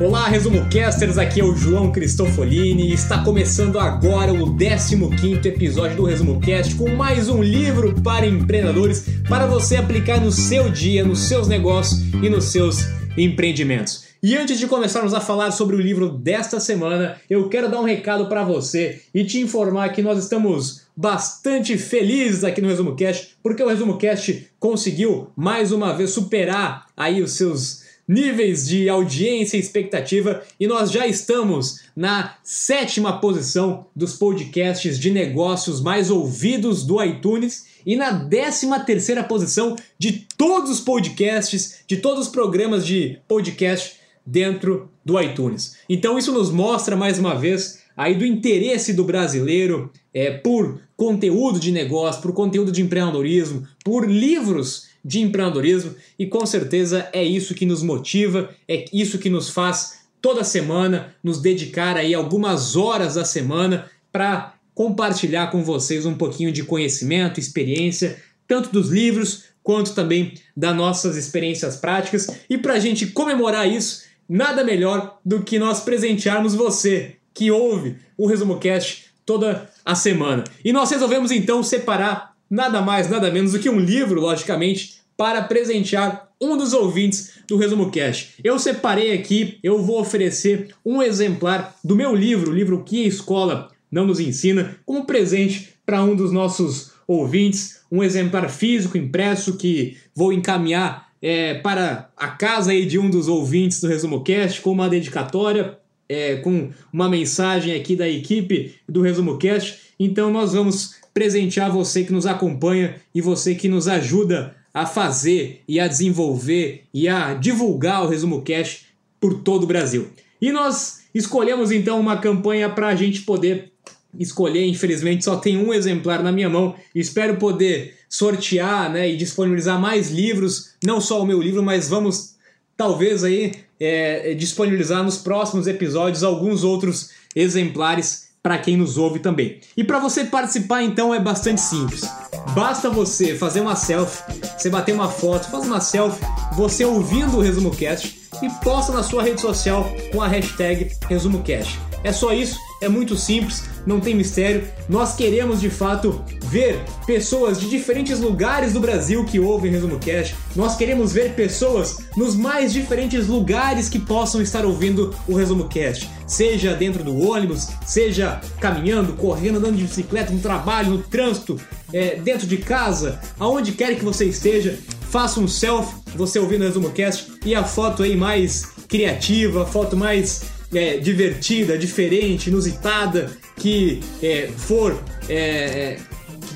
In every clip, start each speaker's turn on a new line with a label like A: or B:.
A: Olá, Resumo Casters, aqui é o João Cristofolini e está começando agora o 15º episódio do Resumo Cast com mais um livro para empreendedores para você aplicar no seu dia, nos seus negócios e nos seus empreendimentos. E antes de começarmos a falar sobre o livro desta semana, eu quero dar um recado para você e te informar que nós estamos bastante felizes aqui no Resumo Cast, porque o Resumo Cast conseguiu mais uma vez superar aí os seus níveis de audiência e expectativa e nós já estamos na sétima posição dos podcasts de negócios mais ouvidos do iTunes e na décima terceira posição de todos os podcasts, de todos os programas de podcast dentro do iTunes. Então isso nos mostra mais uma vez aí do interesse do brasileiro é, por conteúdo de negócio, por conteúdo de empreendedorismo, por livros de empreendedorismo e com certeza é isso que nos motiva, é isso que nos faz toda semana nos dedicar aí algumas horas da semana para compartilhar com vocês um pouquinho de conhecimento, experiência, tanto dos livros quanto também das nossas experiências práticas. E para a gente comemorar isso, nada melhor do que nós presentearmos você que ouve o Resumo Cast toda a semana. E nós resolvemos então separar nada mais, nada menos do que um livro, logicamente, para presentear um dos ouvintes do Resumo Cash. Eu separei aqui, eu vou oferecer um exemplar do meu livro, o livro que a escola não nos ensina, como presente para um dos nossos ouvintes, um exemplar físico impresso que vou encaminhar é, para a casa aí de um dos ouvintes do Resumo Cast com uma dedicatória, é, com uma mensagem aqui da equipe do Resumo Cast. Então nós vamos presentear você que nos acompanha e você que nos ajuda a fazer e a desenvolver e a divulgar o Resumo Cash por todo o Brasil. E nós escolhemos então uma campanha para a gente poder escolher. Infelizmente só tem um exemplar na minha mão. Espero poder sortear né, e disponibilizar mais livros, não só o meu livro, mas vamos talvez aí é, disponibilizar nos próximos episódios alguns outros exemplares para quem nos ouve também. E para você participar então é bastante simples. Basta você fazer uma selfie, você bater uma foto, faz uma selfie, você ouvindo o Resumo Cast e posta na sua rede social com a hashtag ResumoCast. É só isso, é muito simples, não tem mistério. Nós queremos de fato ver pessoas de diferentes lugares do Brasil que ouvem Resumo Cash. Nós queremos ver pessoas nos mais diferentes lugares que possam estar ouvindo o Resumo Cast. Seja dentro do ônibus, seja caminhando, correndo, andando de bicicleta, no trabalho, no trânsito, é, dentro de casa, aonde quer que você esteja, faça um selfie, você ouvindo o Resumo Cast e a foto aí mais criativa, a foto mais é, divertida, diferente, inusitada, que é, for é, é,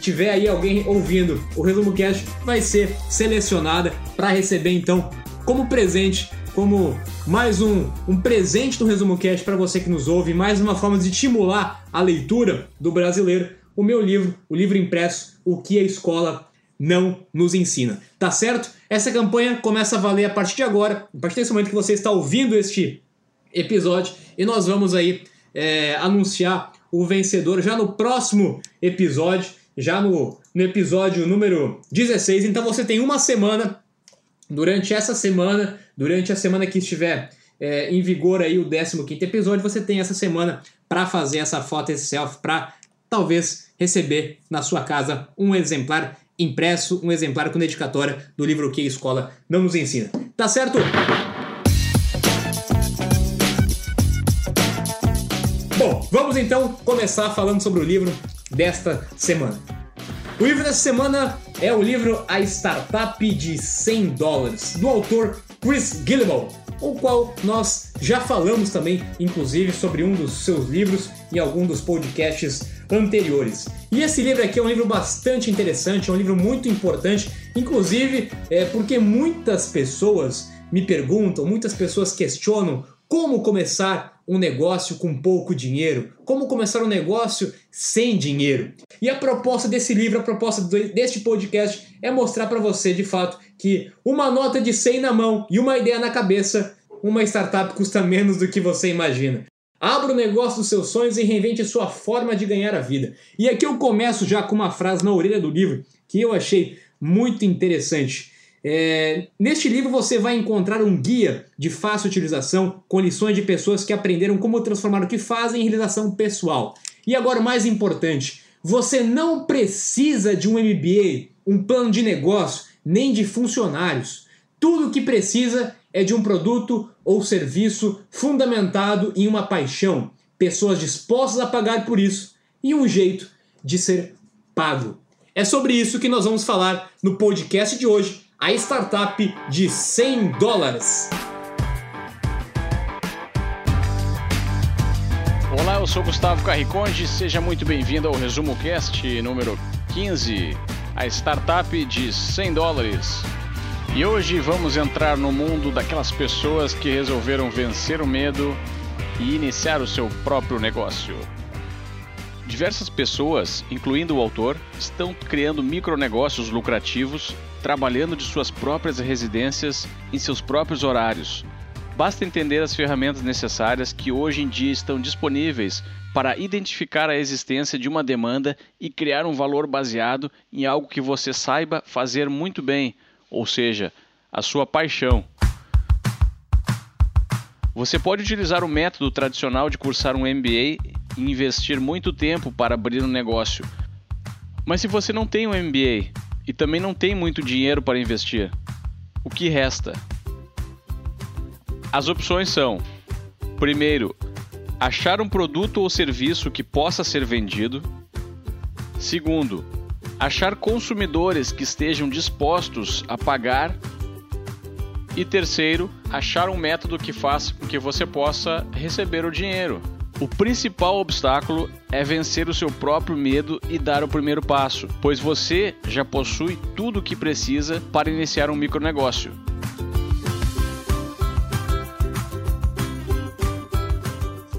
A: tiver aí alguém ouvindo o Resumo Cast, vai ser selecionada para receber então como presente, como mais um, um presente do Resumo Cast para você que nos ouve, mais uma forma de estimular a leitura do brasileiro, o meu livro, o livro impresso, O que a Escola não nos ensina. Tá certo? Essa campanha começa a valer a partir de agora, a partir desse momento que você está ouvindo este episódio, e nós vamos aí é, anunciar o vencedor já no próximo episódio, já no, no episódio número 16. Então você tem uma semana, durante essa semana, durante a semana que estiver é, em vigor aí o 15 episódio, você tem essa semana para fazer essa foto, esse selfie, para talvez receber na sua casa um exemplar impresso, um exemplar com dedicatória do livro que a escola não nos ensina. Tá certo? Vamos então começar falando sobre o livro desta semana. O livro dessa semana é o livro A Startup de 100 dólares, do autor Chris Gillibo, o qual nós já falamos também, inclusive, sobre um dos seus livros em algum dos podcasts anteriores. E esse livro aqui é um livro bastante interessante, é um livro muito importante, inclusive é porque muitas pessoas me perguntam, muitas pessoas questionam como começar um negócio com pouco dinheiro, como começar um negócio sem dinheiro. E a proposta desse livro, a proposta deste podcast é mostrar para você de fato que uma nota de 100 na mão e uma ideia na cabeça, uma startup custa menos do que você imagina. Abra o negócio dos seus sonhos e reinvente sua forma de ganhar a vida. E aqui eu começo já com uma frase na orelha do livro que eu achei muito interessante. É, neste livro você vai encontrar um guia de fácil utilização com lições de pessoas que aprenderam como transformar o que fazem em realização pessoal. E agora, o mais importante, você não precisa de um MBA, um plano de negócio, nem de funcionários. Tudo o que precisa é de um produto ou serviço fundamentado em uma paixão, pessoas dispostas a pagar por isso e um jeito de ser pago. É sobre isso que nós vamos falar no podcast de hoje a startup de 100 dólares.
B: Olá, eu sou Gustavo Carriconde, seja muito bem-vindo ao Resumo Cast número 15, a startup de 100 dólares. E hoje vamos entrar no mundo daquelas pessoas que resolveram vencer o medo e iniciar o seu próprio negócio. Diversas pessoas, incluindo o autor, estão criando micronegócios lucrativos trabalhando de suas próprias residências em seus próprios horários. Basta entender as ferramentas necessárias que hoje em dia estão disponíveis para identificar a existência de uma demanda e criar um valor baseado em algo que você saiba fazer muito bem, ou seja, a sua paixão. Você pode utilizar o método tradicional de cursar um MBA e investir muito tempo para abrir um negócio. Mas se você não tem um MBA, e também não tem muito dinheiro para investir. O que resta? As opções são: primeiro, achar um produto ou serviço que possa ser vendido. Segundo, achar consumidores que estejam dispostos a pagar. E terceiro, achar um método que faça com que você possa receber o dinheiro. O principal obstáculo é vencer o seu próprio medo e dar o primeiro passo, pois você já possui tudo o que precisa para iniciar um micronegócio.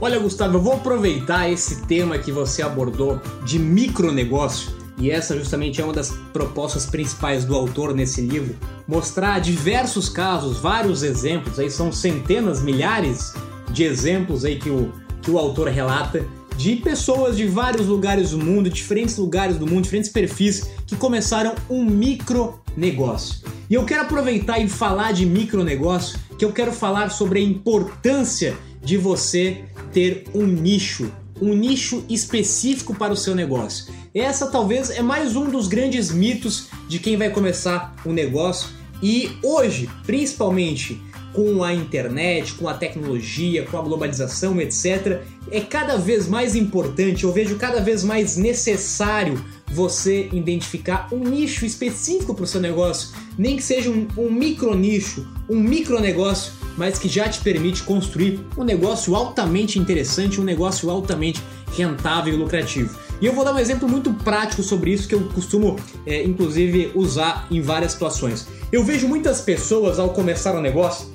A: Olha, Gustavo, eu vou aproveitar esse tema que você abordou de micronegócio, e essa justamente é uma das propostas principais do autor nesse livro, mostrar diversos casos, vários exemplos, aí são centenas, milhares de exemplos aí que o que o autor relata de pessoas de vários lugares do mundo, diferentes lugares do mundo, diferentes perfis que começaram um micro negócio. E eu quero aproveitar e falar de micro negócio, que eu quero falar sobre a importância de você ter um nicho, um nicho específico para o seu negócio. Essa talvez é mais um dos grandes mitos de quem vai começar um negócio e hoje, principalmente com a internet, com a tecnologia, com a globalização, etc., é cada vez mais importante, eu vejo cada vez mais necessário você identificar um nicho específico para o seu negócio, nem que seja um, um micro nicho, um micro negócio, mas que já te permite construir um negócio altamente interessante, um negócio altamente rentável e lucrativo. E eu vou dar um exemplo muito prático sobre isso que eu costumo, é, inclusive, usar em várias situações. Eu vejo muitas pessoas ao começar um negócio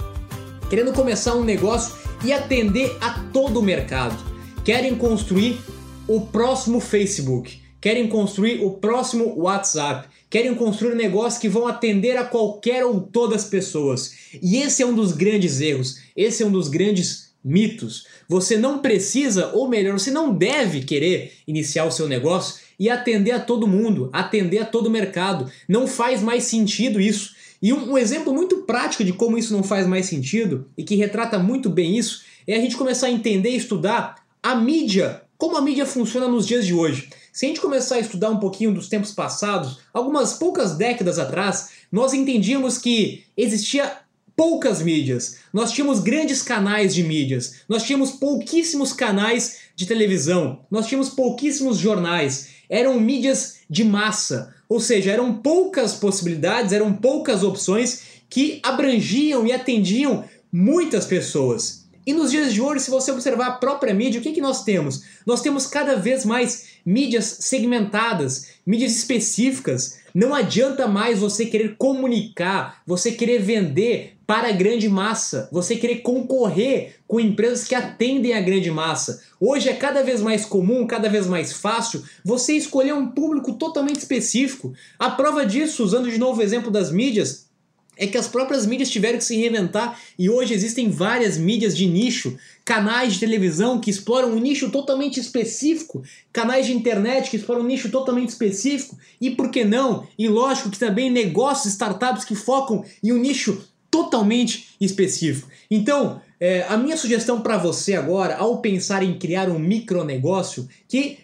A: querendo começar um negócio e atender a todo o mercado. Querem construir o próximo Facebook, querem construir o próximo WhatsApp, querem construir negócios que vão atender a qualquer ou todas as pessoas. E esse é um dos grandes erros, esse é um dos grandes mitos. Você não precisa, ou melhor, você não deve querer iniciar o seu negócio e atender a todo mundo, atender a todo mercado. Não faz mais sentido isso. E um, um, exemplo muito prático de como isso não faz mais sentido e que retrata muito bem isso é a gente começar a entender e estudar a mídia, como a mídia funciona nos dias de hoje. Se a gente começar a estudar um pouquinho dos tempos passados, algumas poucas décadas atrás, nós entendíamos que existia poucas mídias. Nós tínhamos grandes canais de mídias. Nós tínhamos pouquíssimos canais de televisão. Nós tínhamos pouquíssimos jornais. Eram mídias de massa. Ou seja, eram poucas possibilidades, eram poucas opções que abrangiam e atendiam muitas pessoas. E nos dias de hoje, se você observar a própria mídia, o que, que nós temos? Nós temos cada vez mais mídias segmentadas, mídias específicas. Não adianta mais você querer comunicar, você querer vender para a grande massa, você querer concorrer com empresas que atendem a grande massa. Hoje é cada vez mais comum, cada vez mais fácil você escolher um público totalmente específico. A prova disso, usando de novo o exemplo das mídias, é que as próprias mídias tiveram que se reinventar e hoje existem várias mídias de nicho, canais de televisão que exploram um nicho totalmente específico, canais de internet que exploram um nicho totalmente específico e por que não? E lógico que também negócios, startups que focam em um nicho totalmente específico. Então, é, a minha sugestão para você agora, ao pensar em criar um micronegócio, que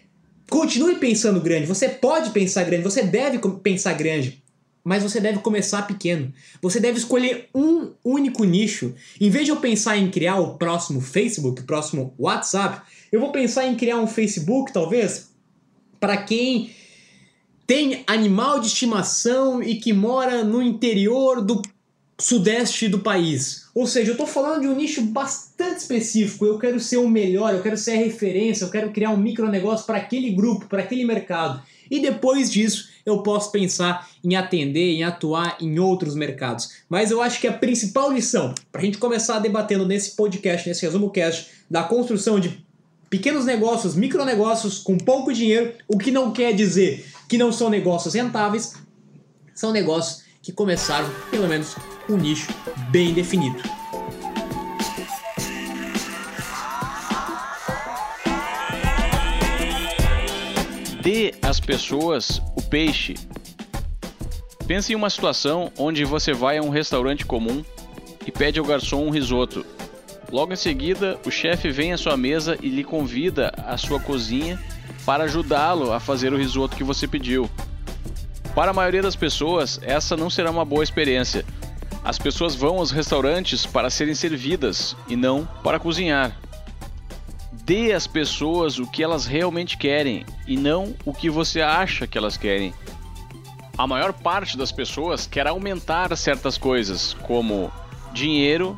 A: continue pensando grande. Você pode pensar grande, você deve pensar grande, mas você deve começar pequeno. Você deve escolher um único nicho. Em vez de eu pensar em criar o próximo Facebook, o próximo WhatsApp, eu vou pensar em criar um Facebook, talvez, para quem tem animal de estimação e que mora no interior do sudeste do país. Ou seja, eu estou falando de um nicho bastante específico. Eu quero ser o melhor, eu quero ser a referência, eu quero criar um micronegócio para aquele grupo, para aquele mercado. E depois disso, eu posso pensar em atender, em atuar em outros mercados. Mas eu acho que a principal lição, para a gente começar debatendo nesse podcast, nesse resumo cast, da construção de pequenos negócios, micronegócios com pouco dinheiro, o que não quer dizer que não são negócios rentáveis, são negócios que começaram, pelo menos, um nicho bem definido.
B: Dê às pessoas o peixe. Pense em uma situação onde você vai a um restaurante comum e pede ao garçom um risoto. Logo em seguida, o chefe vem à sua mesa e lhe convida à sua cozinha para ajudá-lo a fazer o risoto que você pediu. Para a maioria das pessoas, essa não será uma boa experiência, as pessoas vão aos restaurantes para serem servidas e não para cozinhar. Dê às pessoas o que elas realmente querem e não o que você acha que elas querem. A maior parte das pessoas quer aumentar certas coisas, como dinheiro,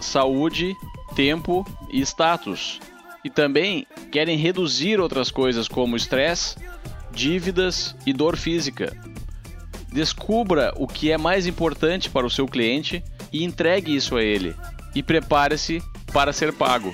B: saúde, tempo e status. E também querem reduzir outras coisas como estresse, dívidas e dor física. Descubra o que é mais importante para o seu cliente e entregue isso a ele. E prepare-se para ser pago.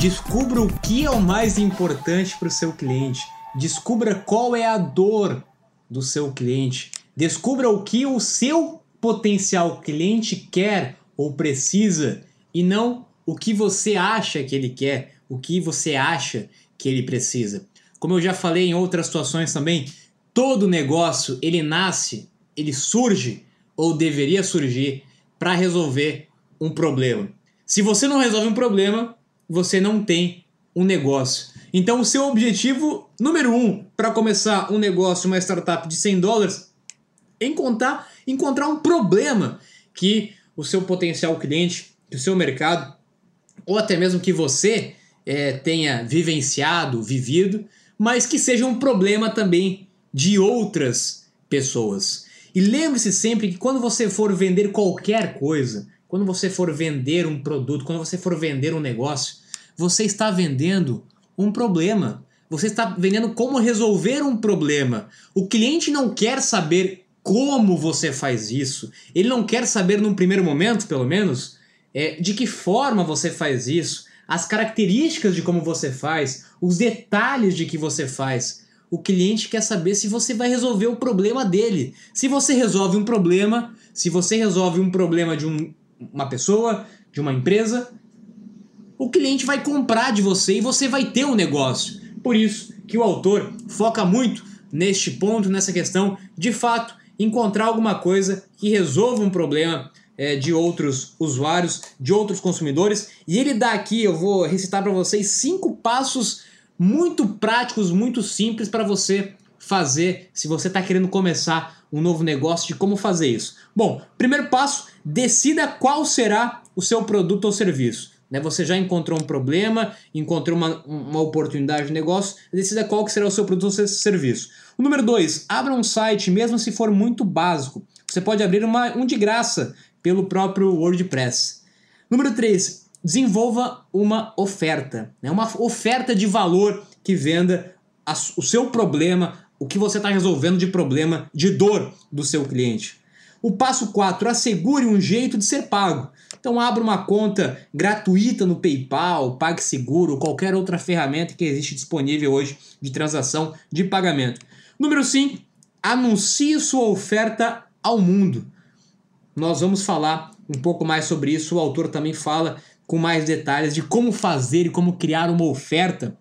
A: Descubra o que é o mais importante para o seu cliente. Descubra qual é a dor do seu cliente. Descubra o que o seu potencial cliente quer ou precisa e não o que você acha que ele quer, o que você acha que ele precisa. Como eu já falei em outras situações também, todo negócio ele nasce, ele surge ou deveria surgir para resolver um problema. Se você não resolve um problema, você não tem um negócio. Então, o seu objetivo número um para começar um negócio, uma startup de 100 dólares, é encontrar, encontrar um problema que o seu potencial cliente, que o seu mercado, ou até mesmo que você é, tenha vivenciado, vivido, mas que seja um problema também de outras pessoas. E lembre-se sempre que quando você for vender qualquer coisa, quando você for vender um produto, quando você for vender um negócio, você está vendendo um problema. Você está vendendo como resolver um problema. O cliente não quer saber como você faz isso. Ele não quer saber num primeiro momento, pelo menos, é, de que forma você faz isso, as características de como você faz, os detalhes de que você faz. O cliente quer saber se você vai resolver o problema dele. Se você resolve um problema, se você resolve um problema de um, uma pessoa, de uma empresa, o cliente vai comprar de você e você vai ter um negócio. Por isso que o autor foca muito neste ponto, nessa questão, de fato, encontrar alguma coisa que resolva um problema é, de outros usuários, de outros consumidores. E ele dá aqui, eu vou recitar para vocês cinco passos muito práticos, muito simples para você fazer se você está querendo começar um novo negócio de como fazer isso. Bom, primeiro passo, decida qual será o seu produto ou serviço. Né? Você já encontrou um problema, encontrou uma, uma oportunidade de negócio, decida qual que será o seu produto ou serviço. O número dois, abra um site, mesmo se for muito básico. Você pode abrir uma, um de graça pelo próprio WordPress. Número 3, desenvolva uma oferta, né? uma oferta de valor que venda a, o seu problema, o que você está resolvendo de problema, de dor do seu cliente. O passo 4, assegure um jeito de ser pago. Então abra uma conta gratuita no PayPal, PagSeguro, qualquer outra ferramenta que existe disponível hoje de transação de pagamento. Número 5, anuncie sua oferta ao mundo. Nós vamos falar um pouco mais sobre isso. O autor também fala com mais detalhes de como fazer e como criar uma oferta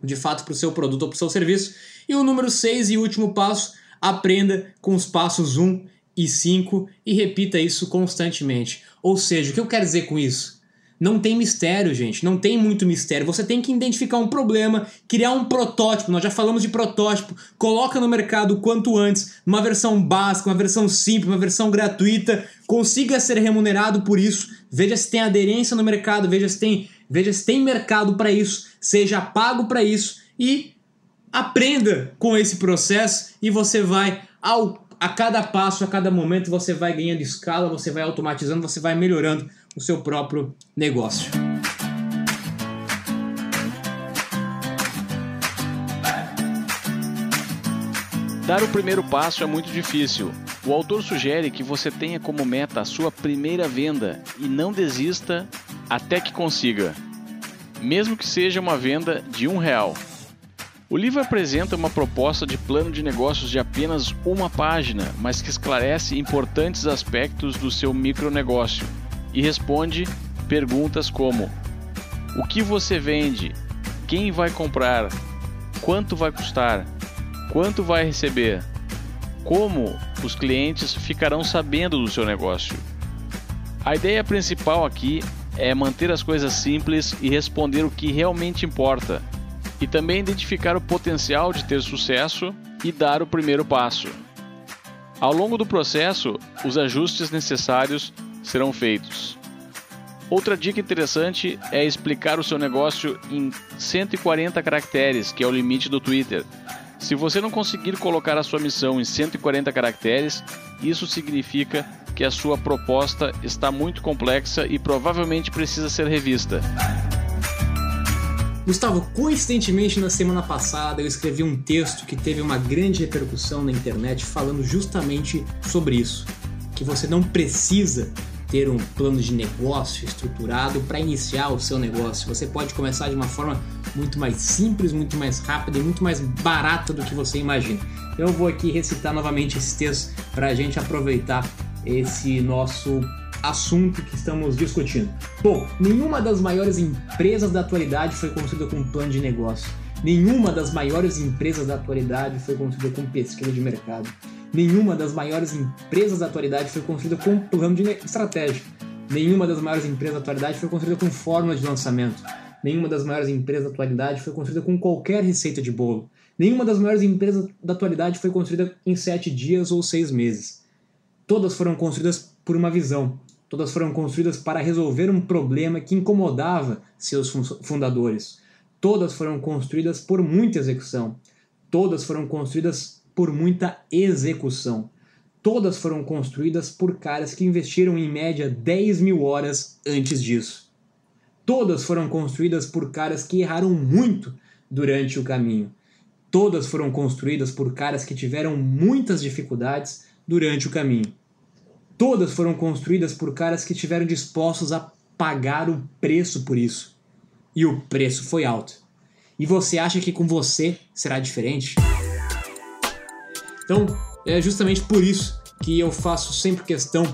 A: de fato para o seu produto ou para o seu serviço. E o número 6 e último passo, aprenda com os passos 1 e 5 e repita isso constantemente. Ou seja, o que eu quero dizer com isso? Não tem mistério, gente, não tem muito mistério. Você tem que identificar um problema, criar um protótipo. Nós já falamos de protótipo. Coloca no mercado o quanto antes, uma versão básica, uma versão simples, uma versão gratuita. Consiga ser remunerado por isso. Veja se tem aderência no mercado, veja se tem, veja se tem mercado para isso, seja pago para isso e aprenda com esse processo e você vai ao a cada passo, a cada momento, você vai ganhando escala, você vai automatizando, você vai melhorando o seu próprio negócio.
B: Dar o primeiro passo é muito difícil. O autor sugere que você tenha como meta a sua primeira venda e não desista até que consiga, mesmo que seja uma venda de um real. O livro apresenta uma proposta de plano de negócios de apenas uma página, mas que esclarece importantes aspectos do seu micronegócio e responde perguntas como: O que você vende? Quem vai comprar? Quanto vai custar? Quanto vai receber? Como os clientes ficarão sabendo do seu negócio? A ideia principal aqui é manter as coisas simples e responder o que realmente importa e também identificar o potencial de ter sucesso e dar o primeiro passo. Ao longo do processo, os ajustes necessários serão feitos. Outra dica interessante é explicar o seu negócio em 140 caracteres, que é o limite do Twitter. Se você não conseguir colocar a sua missão em 140 caracteres, isso significa que a sua proposta está muito complexa e provavelmente precisa ser revista.
A: Gustavo, coincidentemente na semana passada eu escrevi um texto que teve uma grande repercussão na internet falando justamente sobre isso, que você não precisa ter um plano de negócio estruturado para iniciar o seu negócio. Você pode começar de uma forma muito mais simples, muito mais rápida e muito mais barata do que você imagina. Eu vou aqui recitar novamente esse texto para a gente aproveitar esse nosso assunto que estamos discutindo. Bom, nenhuma das maiores empresas da atualidade foi construída com um plano de negócio. Nenhuma das maiores empresas da atualidade foi construída com pesquisa de mercado. Nenhuma das maiores empresas da atualidade foi construída com um plano de estratégia. Nenhuma das maiores empresas da atualidade foi construída com fórmula de lançamento. Nenhuma das maiores empresas da atualidade foi construída com qualquer receita de bolo. Nenhuma das maiores empresas da atualidade foi construída em sete dias ou seis meses. Todas foram construídas por uma visão, Todas foram construídas para resolver um problema que incomodava seus fundadores. Todas foram construídas por muita execução. Todas foram construídas por muita execução. Todas foram construídas por caras que investiram em média 10 mil horas antes disso. Todas foram construídas por caras que erraram muito durante o caminho. Todas foram construídas por caras que tiveram muitas dificuldades durante o caminho. Todas foram construídas por caras que estiveram dispostos a pagar o preço por isso. E o preço foi alto. E você acha que com você será diferente? Então, é justamente por isso que eu faço sempre questão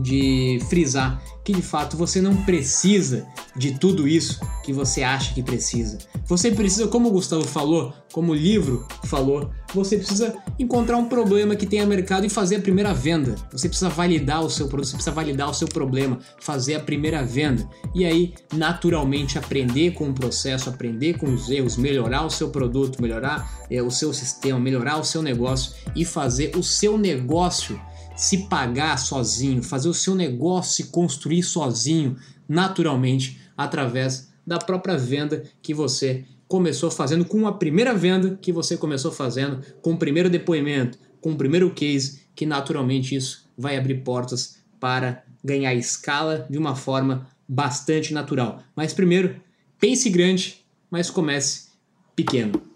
A: de frisar que de fato você não precisa de tudo isso que você acha que precisa. Você precisa, como o Gustavo falou, como o livro falou, você precisa encontrar um problema que tenha mercado e fazer a primeira venda. Você precisa validar o seu produto, você precisa validar o seu problema, fazer a primeira venda. E aí, naturalmente, aprender com o processo, aprender com os erros, melhorar o seu produto, melhorar é, o seu sistema, melhorar o seu negócio e fazer o seu negócio se pagar sozinho, fazer o seu negócio se construir sozinho, naturalmente, através da própria venda que você começou fazendo, com a primeira venda que você começou fazendo, com o primeiro depoimento, com o primeiro case, que naturalmente isso vai abrir portas para ganhar escala de uma forma bastante natural. Mas primeiro, pense grande, mas comece pequeno.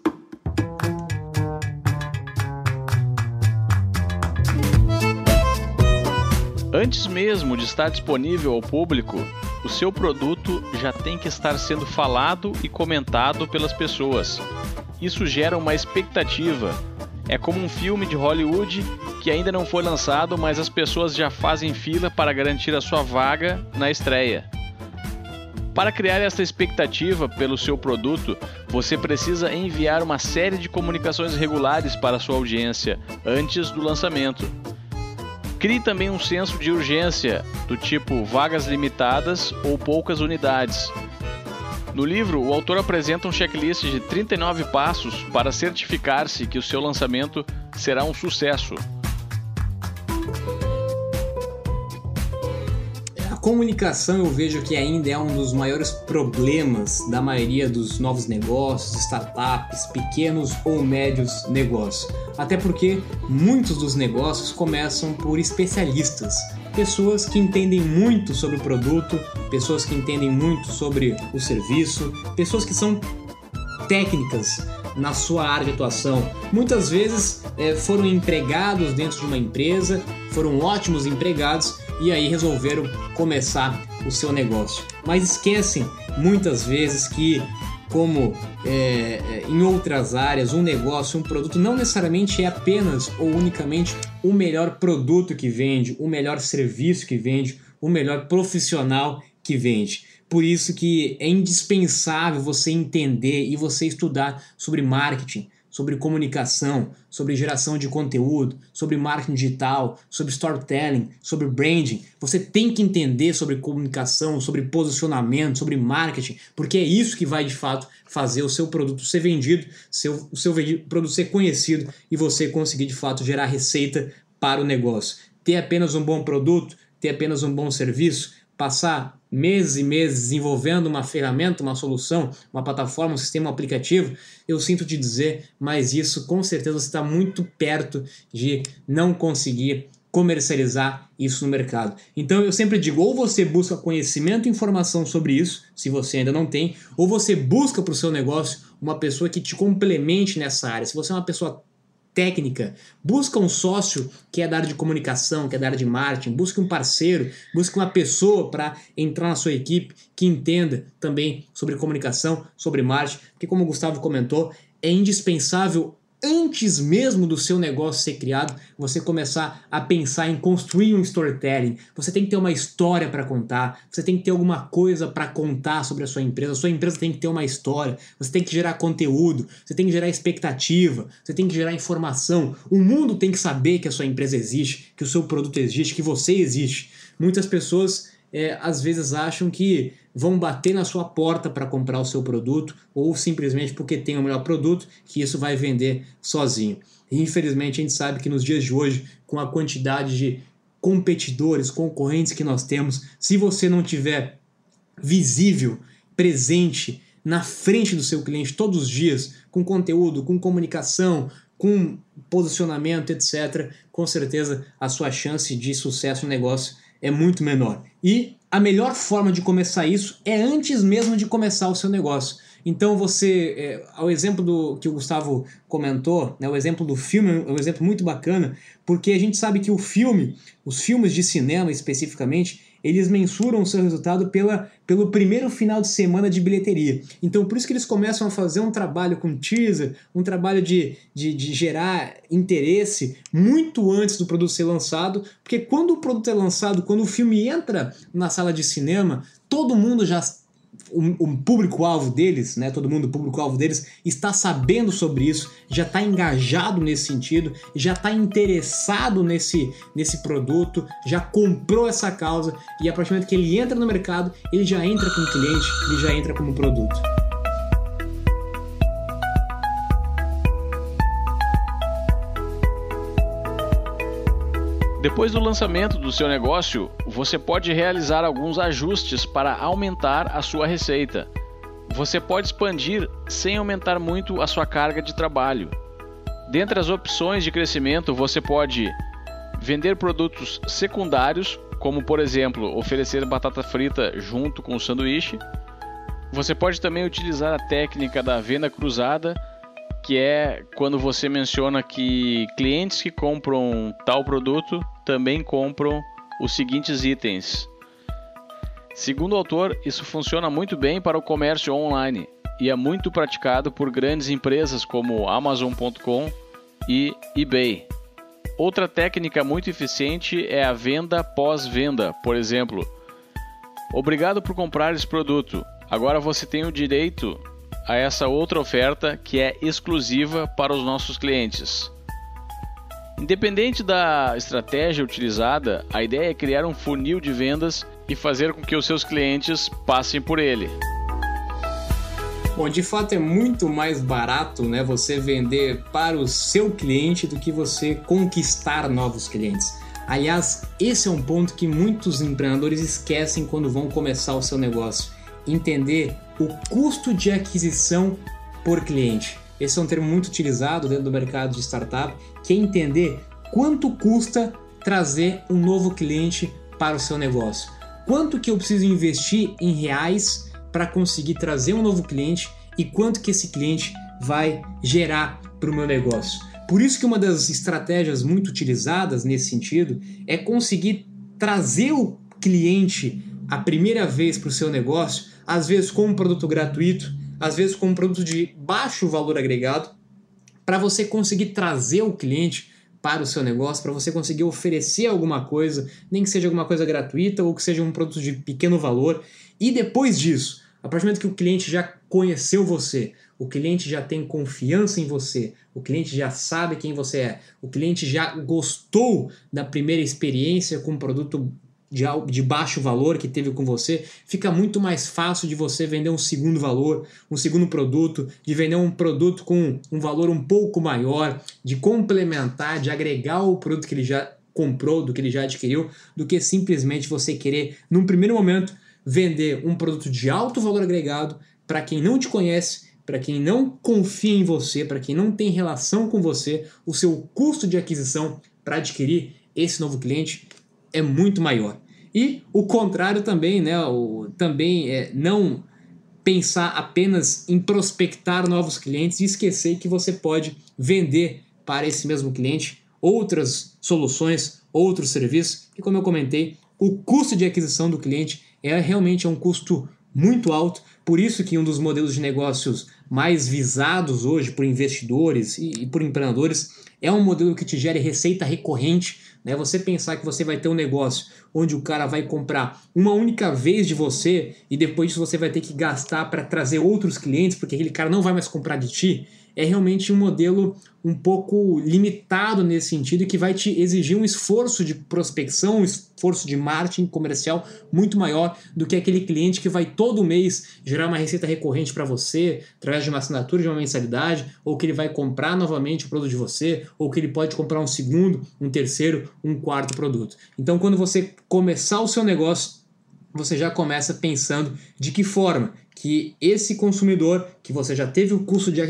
B: Antes mesmo de estar disponível ao público, o seu produto já tem que estar sendo falado e comentado pelas pessoas. Isso gera uma expectativa. É como um filme de Hollywood que ainda não foi lançado, mas as pessoas já fazem fila para garantir a sua vaga na estreia. Para criar essa expectativa pelo seu produto, você precisa enviar uma série de comunicações regulares para sua audiência antes do lançamento. Crie também um senso de urgência, do tipo vagas limitadas ou poucas unidades. No livro, o autor apresenta um checklist de 39 passos para certificar-se que o seu lançamento será um sucesso.
A: Comunicação eu vejo que ainda é um dos maiores problemas da maioria dos novos negócios, startups, pequenos ou médios negócios. Até porque muitos dos negócios começam por especialistas, pessoas que entendem muito sobre o produto, pessoas que entendem muito sobre o serviço, pessoas que são técnicas na sua área de atuação. Muitas vezes é, foram empregados dentro de uma empresa, foram ótimos empregados e aí resolveram começar o seu negócio. Mas esquecem muitas vezes que, como é, é, em outras áreas, um negócio, um produto não necessariamente é apenas ou unicamente o melhor produto que vende, o melhor serviço que vende, o melhor profissional que vende. Por isso que é indispensável você entender e você estudar sobre marketing, sobre comunicação, sobre geração de conteúdo, sobre marketing digital, sobre storytelling, sobre branding. Você tem que entender sobre comunicação, sobre posicionamento, sobre marketing, porque é isso que vai de fato fazer o seu produto ser vendido, seu, o seu produto ser conhecido e você conseguir de fato gerar receita para o negócio. Ter apenas um bom produto, ter apenas um bom serviço, passar meses e meses desenvolvendo uma ferramenta, uma solução, uma plataforma, um sistema um aplicativo, eu sinto te dizer, mas isso com certeza está muito perto de não conseguir comercializar isso no mercado. Então eu sempre digo, ou você busca conhecimento e informação sobre isso, se você ainda não tem, ou você busca para o seu negócio uma pessoa que te complemente nessa área. Se você é uma pessoa técnica, busca um sócio que é da área de comunicação, que é da área de marketing, busque um parceiro, busque uma pessoa para entrar na sua equipe que entenda também sobre comunicação, sobre marketing, porque como o Gustavo comentou, é indispensável antes mesmo do seu negócio ser criado, você começar a pensar em construir um storytelling. Você tem que ter uma história para contar, você tem que ter alguma coisa para contar sobre a sua empresa. A sua empresa tem que ter uma história, você tem que gerar conteúdo, você tem que gerar expectativa, você tem que gerar informação. O mundo tem que saber que a sua empresa existe, que o seu produto existe, que você existe. Muitas pessoas é, às vezes acham que vão bater na sua porta para comprar o seu produto ou simplesmente porque tem o melhor produto que isso vai vender sozinho. E, infelizmente a gente sabe que nos dias de hoje, com a quantidade de competidores, concorrentes que nós temos, se você não tiver visível, presente na frente do seu cliente todos os dias, com conteúdo, com comunicação, com posicionamento, etc., com certeza a sua chance de sucesso no negócio é muito menor. E a melhor forma de começar isso é antes mesmo de começar o seu negócio. Então você, é, ao exemplo do que o Gustavo comentou, né, o exemplo do filme é um exemplo muito bacana, porque a gente sabe que o filme, os filmes de cinema especificamente, eles mensuram o seu resultado pela, pelo primeiro final de semana de bilheteria. Então, por isso que eles começam a fazer um trabalho com teaser, um trabalho de, de, de gerar interesse muito antes do produto ser lançado, porque quando o produto é lançado, quando o filme entra na sala de cinema, todo mundo já o, o público-alvo deles, né, todo mundo, o público-alvo deles, está sabendo sobre isso, já está engajado nesse sentido, já está interessado nesse, nesse produto, já comprou essa causa e a partir do momento que ele entra no mercado, ele já entra como cliente, ele já entra como produto.
B: Depois do lançamento do seu negócio, você pode realizar alguns ajustes para aumentar a sua receita. Você pode expandir sem aumentar muito a sua carga de trabalho. Dentre as opções de crescimento, você pode vender produtos secundários, como por exemplo, oferecer batata frita junto com o sanduíche. Você pode também utilizar a técnica da venda cruzada que é quando você menciona que clientes que compram tal produto também compram os seguintes itens. Segundo o autor, isso funciona muito bem para o comércio online e é muito praticado por grandes empresas como Amazon.com e eBay. Outra técnica muito eficiente é a venda pós-venda, por exemplo. Obrigado por comprar esse produto. Agora você tem o direito a essa outra oferta que é exclusiva para os nossos clientes. Independente da estratégia utilizada, a ideia é criar um funil de vendas e fazer com que os seus clientes passem por ele.
A: Bom, de fato é muito mais barato, né, você vender para o seu cliente do que você conquistar novos clientes. Aliás, esse é um ponto que muitos empreendedores esquecem quando vão começar o seu negócio. Entender o custo de aquisição por cliente. Esse é um termo muito utilizado dentro do mercado de startup, que é entender quanto custa trazer um novo cliente para o seu negócio. Quanto que eu preciso investir em reais para conseguir trazer um novo cliente e quanto que esse cliente vai gerar para o meu negócio. Por isso que uma das estratégias muito utilizadas nesse sentido é conseguir trazer o cliente a primeira vez para o seu negócio, às vezes com um produto gratuito, às vezes com um produto de baixo valor agregado, para você conseguir trazer o cliente para o seu negócio, para você conseguir oferecer alguma coisa, nem que seja alguma coisa gratuita ou que seja um produto de pequeno valor. E depois disso, a partir do momento que o cliente já conheceu você, o cliente já tem confiança em você, o cliente já sabe quem você é, o cliente já gostou da primeira experiência com um produto de, de baixo valor que teve com você, fica muito mais fácil de você vender um segundo valor, um segundo produto, de vender um produto com um valor um pouco maior, de complementar, de agregar o produto que ele já comprou, do que ele já adquiriu, do que simplesmente você querer, num primeiro momento, vender um produto de alto valor agregado para quem não te conhece, para quem não confia em você, para quem não tem relação com você, o seu custo de aquisição para adquirir esse novo cliente é muito maior. E o contrário também, né? O, também é não pensar apenas em prospectar novos clientes e esquecer que você pode vender para esse mesmo cliente outras soluções, outros serviços. E como eu comentei, o custo de aquisição do cliente é realmente é um custo muito alto, por isso que um dos modelos de negócios mais visados hoje por investidores e, e por empreendedores é um modelo que te gere receita recorrente, né? Você pensar que você vai ter um negócio onde o cara vai comprar uma única vez de você e depois disso você vai ter que gastar para trazer outros clientes, porque aquele cara não vai mais comprar de ti, é realmente um modelo um pouco limitado nesse sentido e que vai te exigir um esforço de prospecção, um esforço de marketing comercial muito maior do que aquele cliente que vai todo mês gerar uma receita recorrente para você, através de uma assinatura de uma mensalidade, ou que ele vai comprar novamente o produto de você, ou que ele pode comprar um segundo, um terceiro, um quarto produto. Então, quando você começar o seu negócio, você já começa pensando de que forma que esse consumidor, que você já teve o custo de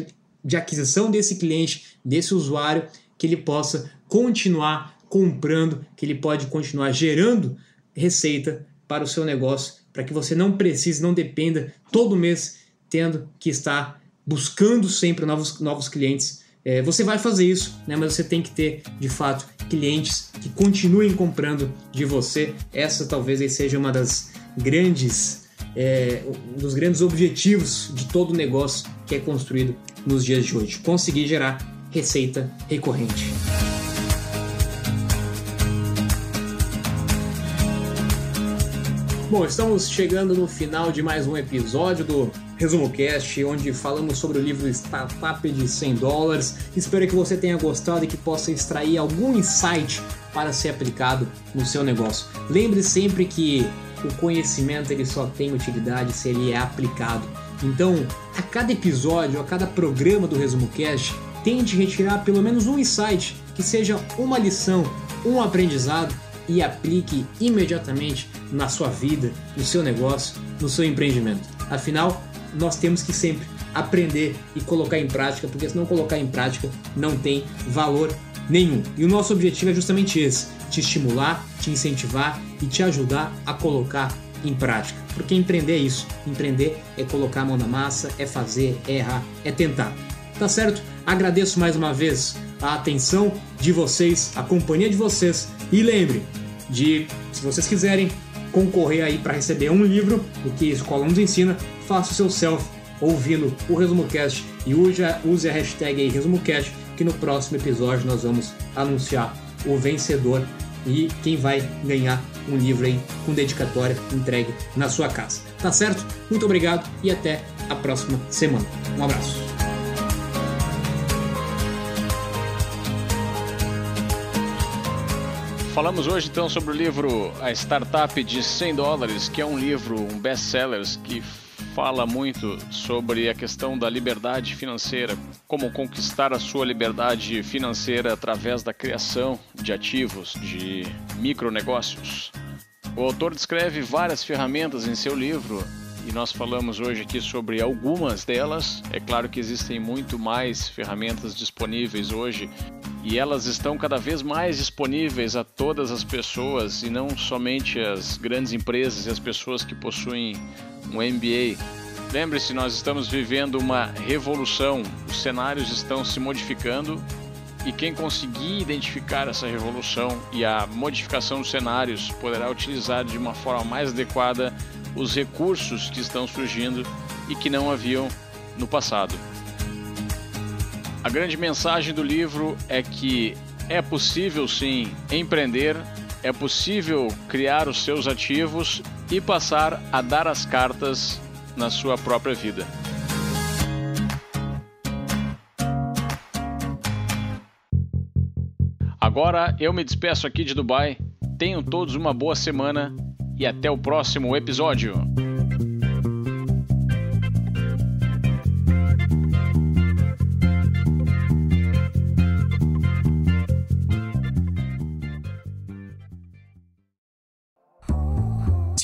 A: de aquisição desse cliente, desse usuário, que ele possa continuar comprando, que ele pode continuar gerando receita para o seu negócio, para que você não precise, não dependa todo mês tendo que estar buscando sempre novos, novos clientes. É, você vai fazer isso, né, mas você tem que ter de fato clientes que continuem comprando de você. Essa talvez seja uma das grandes, é, um dos grandes objetivos de todo negócio que é construído nos dias de hoje, conseguir gerar receita recorrente. Bom, estamos chegando no final de mais um episódio do Resumo Cast, onde falamos sobre o livro Startup de 100 dólares. Espero que você tenha gostado e que possa extrair algum insight para ser aplicado no seu negócio. Lembre sempre que o conhecimento ele só tem utilidade se ele é aplicado. Então, a cada episódio, a cada programa do Resumo Cast, tente retirar pelo menos um insight que seja uma lição, um aprendizado e aplique imediatamente na sua vida, no seu negócio, no seu empreendimento. Afinal, nós temos que sempre aprender e colocar em prática, porque se não colocar em prática, não tem valor nenhum. E o nosso objetivo é justamente esse: te estimular, te incentivar e te ajudar a colocar em prática. Porque empreender é isso. Empreender é colocar a mão na massa, é fazer, é errar, é tentar. Tá certo? Agradeço mais uma vez a atenção de vocês, a companhia de vocês e lembre, de, se vocês quiserem concorrer aí para receber um livro do que a escola nos ensina, faça o seu self ouvindo o ResumoCast e use a, hashtag aí ResumoCast que no próximo episódio nós vamos anunciar o vencedor e quem vai ganhar um livro aí com dedicatória entregue na sua casa. Tá certo? Muito obrigado e até a próxima semana. Um abraço.
B: Falamos hoje então sobre o livro A Startup de 100 dólares, que é um livro, um best-seller que fala muito sobre a questão da liberdade financeira, como conquistar a sua liberdade financeira através da criação de ativos, de micronegócios. O autor descreve várias ferramentas em seu livro e nós falamos hoje aqui sobre algumas delas. É claro que existem muito mais ferramentas disponíveis hoje e elas estão cada vez mais disponíveis a todas as pessoas e não somente as grandes empresas e as pessoas que possuem um MBA. Lembre-se, nós estamos vivendo uma revolução, os cenários estão se modificando e quem conseguir identificar essa revolução e a modificação dos cenários poderá utilizar de uma forma mais adequada os recursos que estão surgindo e que não haviam no passado. A grande mensagem do livro é que é possível sim empreender, é possível criar os seus ativos e passar a dar as cartas na sua própria vida. Agora eu me despeço aqui de Dubai. Tenham todos uma boa semana e até o próximo episódio.